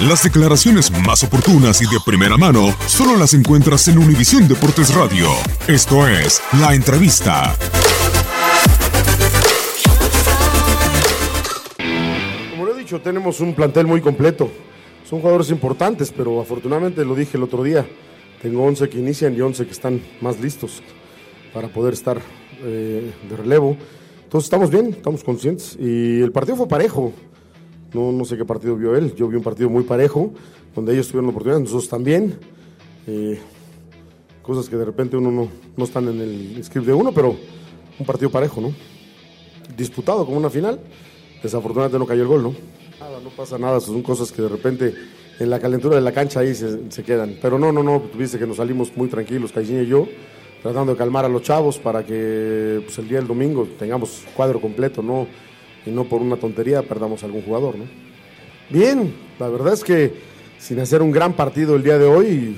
Las declaraciones más oportunas y de primera mano solo las encuentras en Univisión Deportes Radio. Esto es La Entrevista. Como lo he dicho, tenemos un plantel muy completo. Son jugadores importantes, pero afortunadamente lo dije el otro día. Tengo 11 que inician y 11 que están más listos para poder estar eh, de relevo. Entonces estamos bien, estamos conscientes. Y el partido fue parejo. No, no sé qué partido vio él. Yo vi un partido muy parejo, donde ellos tuvieron oportunidad, nosotros también. Eh, cosas que de repente uno no, no están en el script de uno, pero un partido parejo, ¿no? Disputado como una final. Desafortunadamente no cayó el gol, ¿no? Nada, no pasa nada, son cosas que de repente en la calentura de la cancha ahí se, se quedan. Pero no, no, no, tuviste que nos salimos muy tranquilos, Caixinha y yo, tratando de calmar a los chavos para que pues, el día del domingo tengamos cuadro completo, ¿no? Y no por una tontería perdamos algún jugador, ¿no? Bien, la verdad es que sin hacer un gran partido el día de hoy,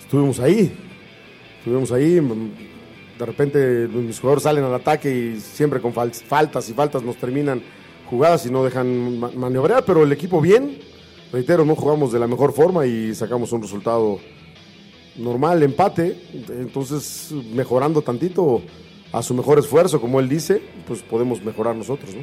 estuvimos ahí. Estuvimos ahí, mm, de repente mis jugadores salen al ataque y siempre con fal- faltas y faltas nos terminan jugadas y no dejan ma- maniobrar, pero el equipo bien, reitero, no jugamos de la mejor forma y sacamos un resultado normal, empate, entonces mejorando tantito a su mejor esfuerzo, como él dice, pues podemos mejorar nosotros, ¿no?